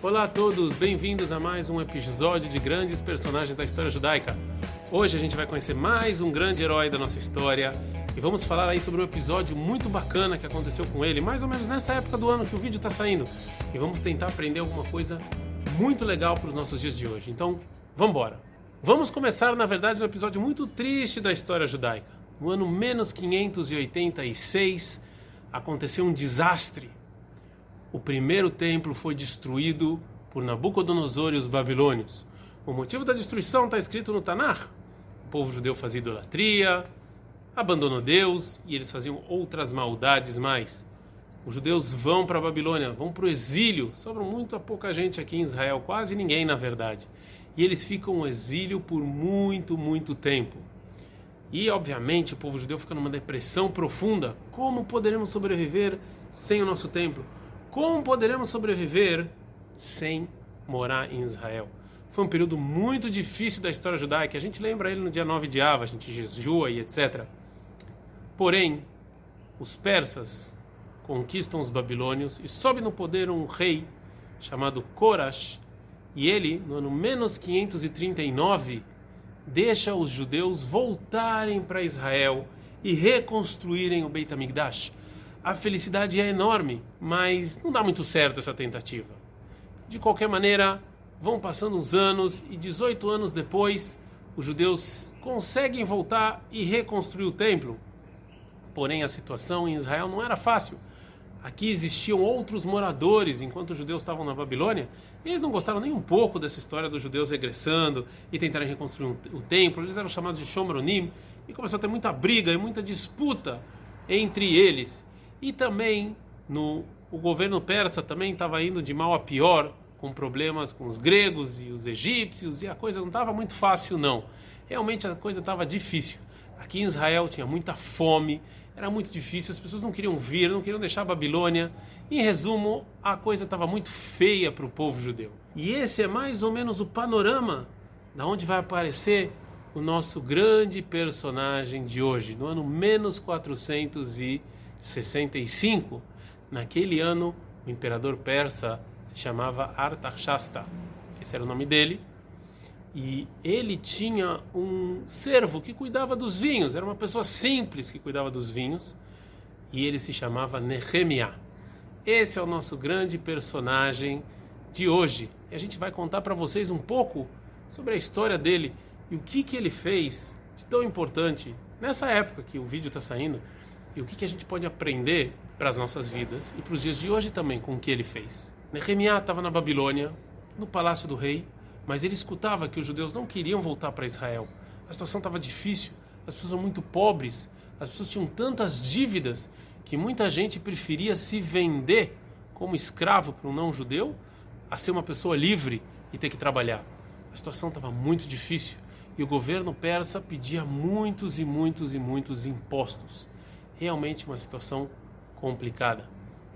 Olá a todos, bem-vindos a mais um episódio de grandes personagens da história judaica. Hoje a gente vai conhecer mais um grande herói da nossa história e vamos falar aí sobre um episódio muito bacana que aconteceu com ele, mais ou menos nessa época do ano que o vídeo está saindo. E vamos tentar aprender alguma coisa muito legal para os nossos dias de hoje. Então, vamos embora. Vamos começar, na verdade, um episódio muito triste da história judaica. No ano menos 586, aconteceu um desastre o primeiro templo foi destruído por Nabucodonosor e os babilônios. O motivo da destruição está escrito no Tanakh. O povo judeu fazia idolatria, abandonou Deus e eles faziam outras maldades mais. Os judeus vão para a Babilônia, vão para o exílio. Sobra muito pouca gente aqui em Israel, quase ninguém na verdade. E eles ficam no exílio por muito, muito tempo. E, obviamente, o povo judeu fica numa depressão profunda. Como poderemos sobreviver sem o nosso templo? Como poderemos sobreviver sem morar em Israel? Foi um período muito difícil da história judaica. A gente lembra ele no dia 9 de Ava, a gente jejua e etc. Porém, os persas conquistam os babilônios e sobe no poder um rei chamado Korash. E ele, no ano menos 539, deixa os judeus voltarem para Israel e reconstruírem o Beit HaMikdash a felicidade é enorme, mas não dá muito certo essa tentativa. De qualquer maneira, vão passando os anos e 18 anos depois, os judeus conseguem voltar e reconstruir o templo. Porém, a situação em Israel não era fácil. Aqui existiam outros moradores enquanto os judeus estavam na Babilônia. E eles não gostaram nem um pouco dessa história dos judeus regressando e tentarem reconstruir o templo. Eles eram chamados de Shomronim e começou a ter muita briga e muita disputa entre eles. E também no o governo persa também estava indo de mal a pior, com problemas com os gregos e os egípcios, e a coisa não estava muito fácil não. Realmente a coisa estava difícil. Aqui em Israel tinha muita fome, era muito difícil, as pessoas não queriam vir, não queriam deixar a Babilônia. Em resumo, a coisa estava muito feia para o povo judeu. E esse é mais ou menos o panorama da onde vai aparecer o nosso grande personagem de hoje, no ano menos 400 e 65, naquele ano, o imperador persa se chamava Artaxasta. Esse era o nome dele. E ele tinha um servo que cuidava dos vinhos, era uma pessoa simples que cuidava dos vinhos, e ele se chamava Nehemiah. Esse é o nosso grande personagem de hoje. E a gente vai contar para vocês um pouco sobre a história dele e o que, que ele fez de tão importante nessa época que o vídeo está saindo e o que, que a gente pode aprender para as nossas vidas e para os dias de hoje também com o que ele fez. Nehemiah estava na Babilônia, no palácio do rei, mas ele escutava que os judeus não queriam voltar para Israel. A situação estava difícil, as pessoas eram muito pobres, as pessoas tinham tantas dívidas que muita gente preferia se vender como escravo para um não-judeu a ser uma pessoa livre e ter que trabalhar. A situação estava muito difícil e o governo persa pedia muitos e muitos e muitos impostos realmente uma situação complicada.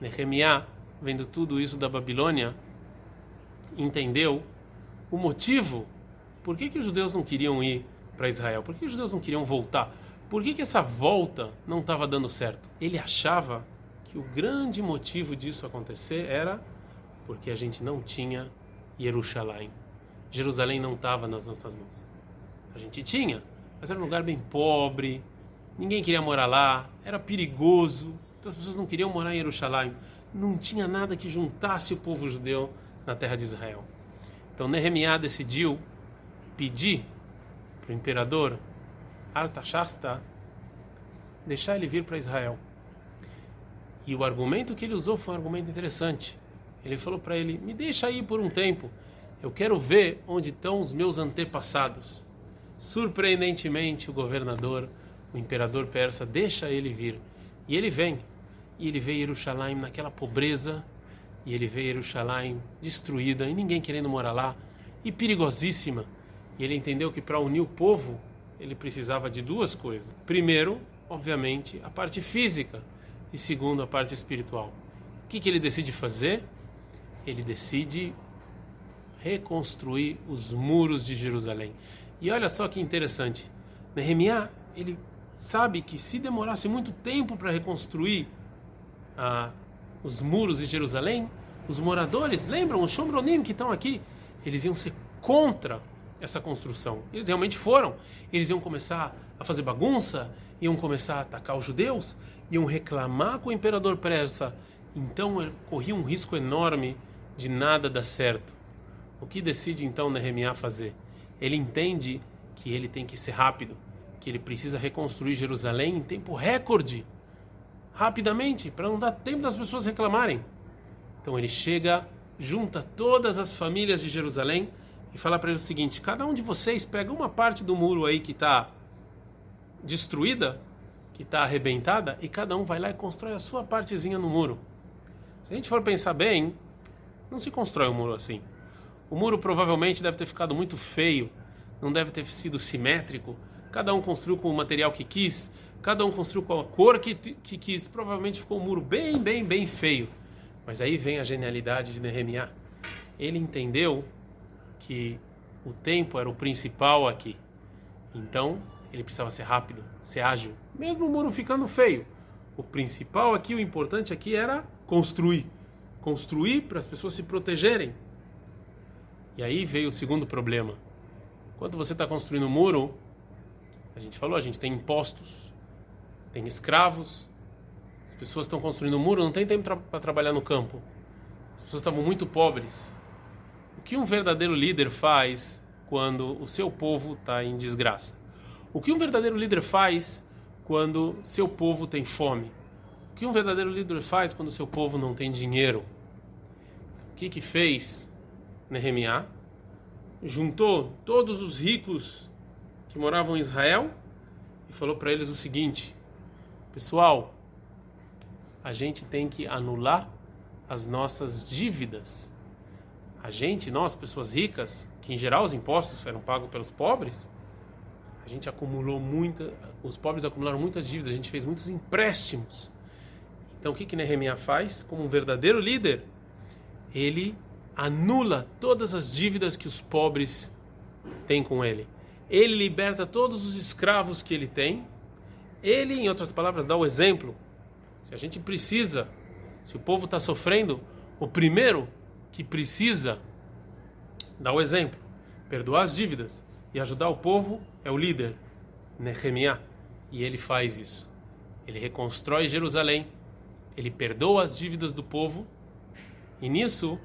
Nehemiah, vendo tudo isso da Babilônia, entendeu o motivo por que, que os judeus não queriam ir para Israel, por que os judeus não queriam voltar, por que, que essa volta não estava dando certo. Ele achava que o grande motivo disso acontecer era porque a gente não tinha Jerusalém. Jerusalém não estava nas nossas mãos. A gente tinha, mas era um lugar bem pobre, ninguém queria morar lá, era perigoso, então as pessoas não queriam morar em Jerusalém. Não tinha nada que juntasse o povo judeu na terra de Israel. Então Nehemiah decidiu pedir para o imperador Artaxasta deixar ele vir para Israel. E o argumento que ele usou foi um argumento interessante. Ele falou para ele: Me deixa aí por um tempo. Eu quero ver onde estão os meus antepassados. Surpreendentemente, o governador o imperador persa deixa ele vir. E ele vem. E ele vê Jerusalém naquela pobreza, e ele vê Jerusalém destruída, e ninguém querendo morar lá, e perigosíssima. E ele entendeu que para unir o povo, ele precisava de duas coisas. Primeiro, obviamente, a parte física, e segundo, a parte espiritual. O que, que ele decide fazer? Ele decide reconstruir os muros de Jerusalém. E olha só que interessante. Nehemiah, ele sabe que se demorasse muito tempo para reconstruir ah, os muros de Jerusalém, os moradores, lembram, os Shomronim que estão aqui, eles iam ser contra essa construção. Eles realmente foram. Eles iam começar a fazer bagunça, iam começar a atacar os judeus, iam reclamar com o imperador persa. Então corria um risco enorme de nada dar certo. O que decide então Nehemiah fazer? Ele entende que ele tem que ser rápido, que ele precisa reconstruir Jerusalém em tempo recorde, rapidamente, para não dar tempo das pessoas reclamarem. Então ele chega, junta todas as famílias de Jerusalém e fala para eles o seguinte: cada um de vocês pega uma parte do muro aí que está destruída, que está arrebentada, e cada um vai lá e constrói a sua partezinha no muro. Se a gente for pensar bem, não se constrói um muro assim. O muro provavelmente deve ter ficado muito feio, não deve ter sido simétrico. Cada um construiu com o material que quis, cada um construiu com a cor que, que quis. Provavelmente ficou um muro bem, bem, bem feio. Mas aí vem a genialidade de Nehemiah. Ele entendeu que o tempo era o principal aqui. Então, ele precisava ser rápido, ser ágil, mesmo o muro ficando feio. O principal aqui, o importante aqui era construir. Construir para as pessoas se protegerem. E aí veio o segundo problema. Quando você está construindo um muro, a gente falou, a gente tem impostos, tem escravos, as pessoas estão construindo um muro, não tem tempo para tra trabalhar no campo. As pessoas estavam muito pobres. O que um verdadeiro líder faz quando o seu povo está em desgraça? O que um verdadeiro líder faz quando seu povo tem fome? O que um verdadeiro líder faz quando seu povo não tem dinheiro? O que que fez Nehemiah? Juntou todos os ricos que moravam em Israel e falou para eles o seguinte: Pessoal, a gente tem que anular as nossas dívidas. A gente, nós, pessoas ricas, que em geral os impostos eram pagos pelos pobres, a gente acumulou muita, os pobres acumularam muitas dívidas, a gente fez muitos empréstimos. Então o que que Nehemiah faz? Como um verdadeiro líder, ele anula todas as dívidas que os pobres têm com ele. Ele liberta todos os escravos que ele tem. Ele, em outras palavras, dá o exemplo se a gente precisa, se o povo está sofrendo, o primeiro que precisa dar o exemplo, perdoar as dívidas e ajudar o povo é o líder, Nehemiah. E ele faz isso. Ele reconstrói Jerusalém, ele perdoa as dívidas do povo e nisso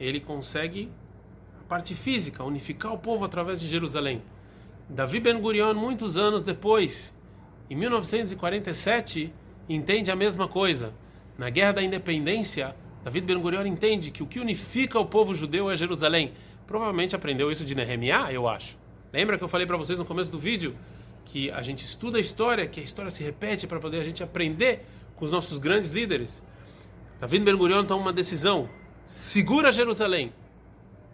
ele consegue a parte física, unificar o povo através de Jerusalém. Davi Ben Gurion, muitos anos depois, em 1947, entende a mesma coisa. Na Guerra da Independência, David Ben Gurion entende que o que unifica o povo judeu é Jerusalém. Provavelmente aprendeu isso de Nehemiah, eu acho. Lembra que eu falei para vocês no começo do vídeo que a gente estuda a história, que a história se repete para poder a gente aprender com os nossos grandes líderes. David Ben Gurion toma uma decisão: segura Jerusalém,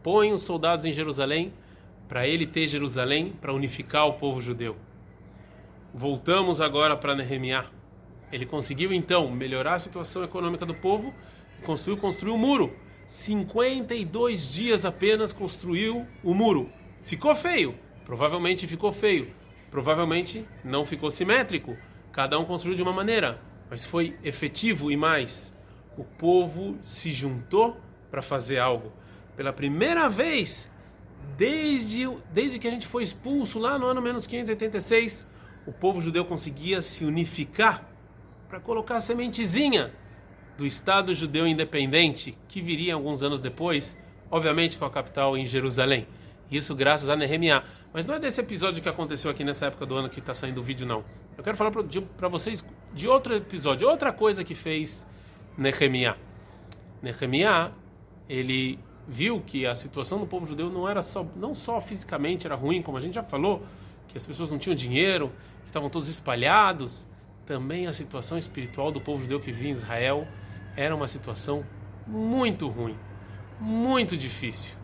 põe os soldados em Jerusalém para ele ter Jerusalém para unificar o povo judeu. Voltamos agora para Nehemiah. Ele conseguiu então melhorar a situação econômica do povo e construiu, construiu o muro. 52 dias apenas construiu o muro. Ficou feio, provavelmente ficou feio. Provavelmente não ficou simétrico. Cada um construiu de uma maneira, mas foi efetivo e mais. O povo se juntou para fazer algo. Pela primeira vez, desde, desde que a gente foi expulso lá no ano menos 586, o povo judeu conseguia se unificar para colocar a sementezinha do Estado judeu independente que viria alguns anos depois, obviamente com a capital em Jerusalém. Isso graças a Nehemiah. Mas não é desse episódio que aconteceu aqui nessa época do ano que está saindo o vídeo, não. Eu quero falar para vocês de outro episódio, outra coisa que fez Nehemiah. Nehemiah, ele viu que a situação do povo judeu não era só, não só fisicamente era ruim, como a gente já falou, que as pessoas não tinham dinheiro, que estavam todos espalhados, também a situação espiritual do povo judeu que vivia em Israel era uma situação muito ruim, muito difícil.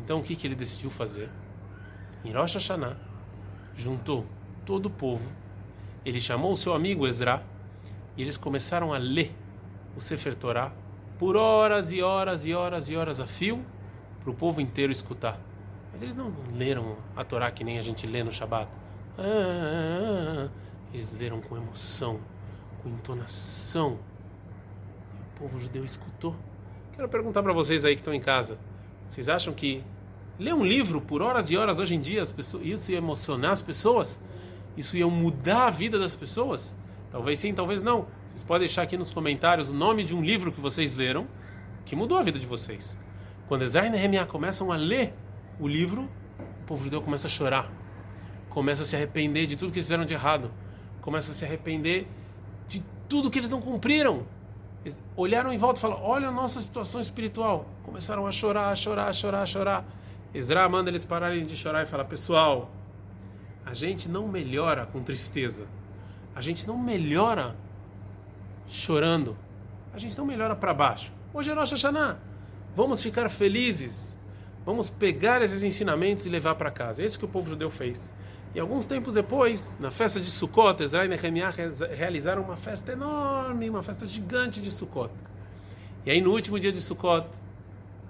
Então o que, que ele decidiu fazer? Em Rosh Hashanah, juntou todo o povo, ele chamou o seu amigo Ezra e eles começaram a ler o Sefer Torah por horas e horas e horas e horas a fio para o povo inteiro escutar. Mas eles não leram a Torá que nem a gente lê no Shabat. Ah, eles leram com emoção, com entonação. E o povo judeu escutou. Quero perguntar para vocês aí que estão em casa. Vocês acham que ler um livro por horas e horas hoje em dia, pessoas, isso ia emocionar as pessoas? Isso ia mudar a vida das pessoas? Talvez sim, talvez não. Vocês podem deixar aqui nos comentários o nome de um livro que vocês leram que mudou a vida de vocês. Quando Ezra e Nehemiah começam a ler o livro, o povo judeu começa a chorar, começa a se arrepender de tudo que eles fizeram de errado, começa a se arrepender de tudo que eles não cumpriram. Eles olharam em volta e falaram: Olha a nossa situação espiritual. Começaram a chorar, a chorar, a chorar, a chorar. Ezra manda eles pararem de chorar e fala: Pessoal, a gente não melhora com tristeza. A gente não melhora chorando. A gente não melhora para baixo. Hoje é Rosh Hashanah. Vamos ficar felizes. Vamos pegar esses ensinamentos e levar para casa. É isso que o povo judeu fez. E alguns tempos depois, na festa de Sukkot, Ezra e Nehemiah realizaram uma festa enorme, uma festa gigante de Sukkot. E aí no último dia de Sukkot,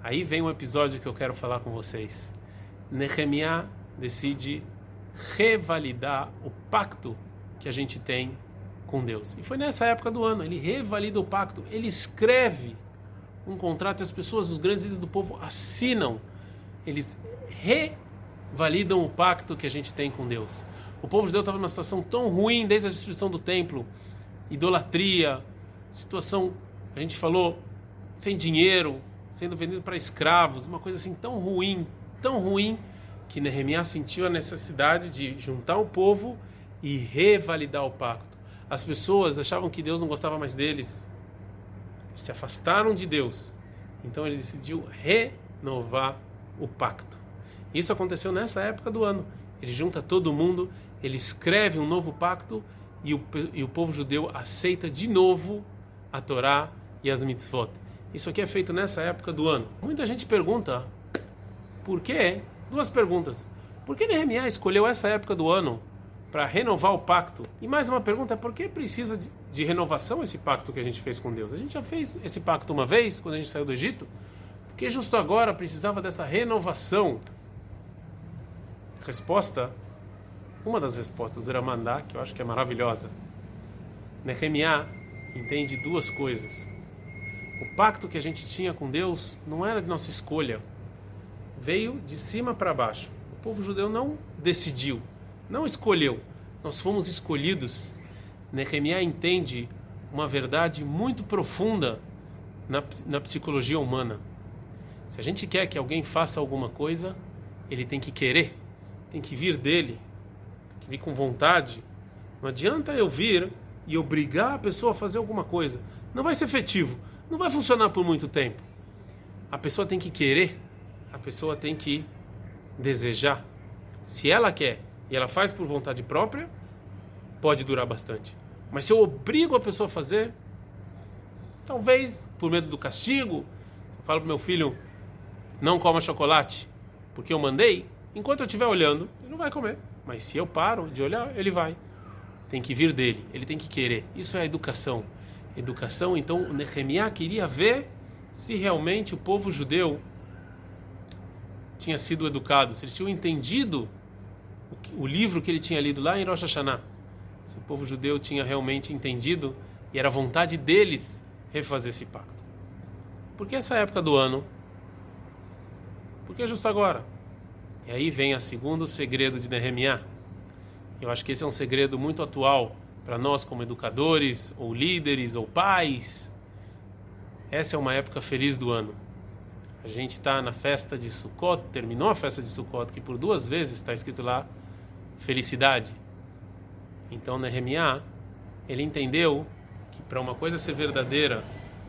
aí vem um episódio que eu quero falar com vocês. Nehemiah decide revalidar o pacto que a gente tem com Deus. E foi nessa época do ano, ele revalida o pacto, ele escreve um contrato e as pessoas, os grandes líderes do povo, assinam, eles revalidam o pacto que a gente tem com Deus. O povo judeu estava numa situação tão ruim desde a destruição do templo, idolatria, situação, a gente falou, sem dinheiro, sendo vendido para escravos, uma coisa assim tão ruim, tão ruim, que Nehemiah sentiu a necessidade de juntar o povo e revalidar o pacto. As pessoas achavam que Deus não gostava mais deles, se afastaram de Deus. Então ele decidiu renovar o pacto. Isso aconteceu nessa época do ano. Ele junta todo mundo, ele escreve um novo pacto e o, e o povo judeu aceita de novo a Torá e as mitzvot. Isso aqui é feito nessa época do ano. Muita gente pergunta por quê? Duas perguntas. Por que Nehemiah escolheu essa época do ano para renovar o pacto. E mais uma pergunta: por que precisa de, de, renovação esse pacto que a gente fez com Deus? A gente já fez esse pacto uma vez, quando a gente saiu do Egito. Por que justo agora precisava dessa renovação? Resposta: uma das respostas, era mandar, que eu acho que é maravilhosa. Nehemiah entende duas coisas. O pacto que a gente tinha com Deus não era de nossa escolha, veio de cima para baixo. O povo judeu não decidiu, não escolheu, nós fomos escolhidos. Nehemiah entende uma verdade muito profunda na, na psicologia humana. Se a gente quer que alguém faça alguma coisa, ele tem que querer, tem que vir dele, tem que vir com vontade. Não adianta eu vir e obrigar a pessoa a fazer alguma coisa. Não vai ser efetivo, não vai funcionar por muito tempo. A pessoa tem que querer, a pessoa tem que desejar. Se ela quer e ela faz por vontade própria, pode durar bastante. Mas se eu obrigo a pessoa a fazer, talvez por medo do castigo, se eu falo para meu filho não coma chocolate porque eu mandei, enquanto eu estiver olhando, ele não vai comer. Mas se eu paro de olhar, ele vai. Tem que vir dele, ele tem que querer. Isso é educação. Educação, então, o Nehemiah queria ver se realmente o povo judeu tinha sido educado, se eles tinham entendido o livro que ele tinha lido lá em Rosh Hashanah. Se o povo judeu tinha realmente entendido e era vontade deles refazer esse pacto. Por que essa época do ano? Por que justo agora? E aí vem o segundo segredo de Nehemiah. Eu acho que esse é um segredo muito atual para nós como educadores, ou líderes, ou pais. Essa é uma época feliz do ano. A gente está na festa de Sukkot, terminou a festa de Sukkot, que por duas vezes está escrito lá felicidade. Então Nehemiah, ele entendeu que para uma coisa ser verdadeira,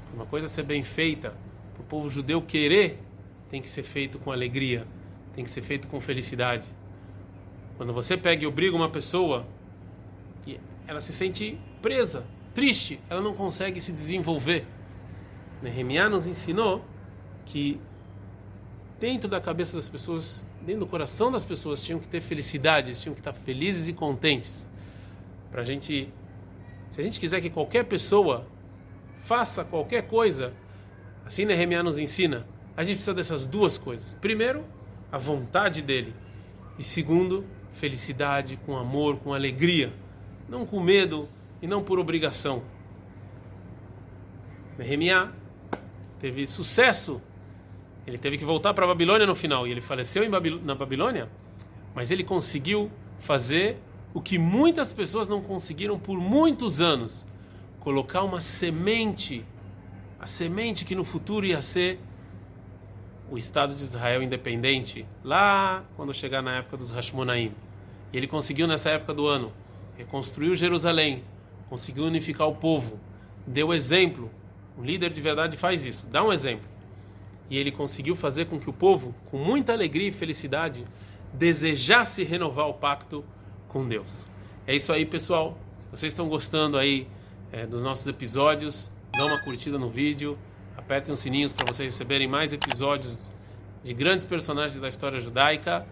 para uma coisa ser bem feita, para o povo judeu querer, tem que ser feito com alegria, tem que ser feito com felicidade. Quando você pega e obriga uma pessoa, ela se sente presa, triste, ela não consegue se desenvolver. Nehemiah nos ensinou que dentro da cabeça das pessoas, dentro do coração das pessoas, tinham que ter felicidade, tinham que estar felizes e contentes. Para a gente, se a gente quiser que qualquer pessoa faça qualquer coisa, assim Nehemiah nos ensina, a gente precisa dessas duas coisas. Primeiro, a vontade dele. E segundo, felicidade, com amor, com alegria. Não com medo e não por obrigação. Nehemiah teve sucesso. Ele teve que voltar para a Babilônia no final e ele faleceu Babil na Babilônia, mas ele conseguiu fazer o que muitas pessoas não conseguiram por muitos anos: colocar uma semente, a semente que no futuro ia ser o Estado de Israel independente, lá quando chegar na época dos Hashmonaim. E ele conseguiu nessa época do ano, reconstruiu Jerusalém, conseguiu unificar o povo, deu exemplo. Um líder de verdade faz isso, dá um exemplo. E ele conseguiu fazer com que o povo, com muita alegria e felicidade, desejasse renovar o pacto com Deus. É isso aí, pessoal. Se vocês estão gostando aí é, dos nossos episódios, dá uma curtida no vídeo, apertem os sininhos para vocês receberem mais episódios de grandes personagens da história judaica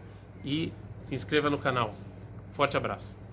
e se inscreva no canal. Forte abraço.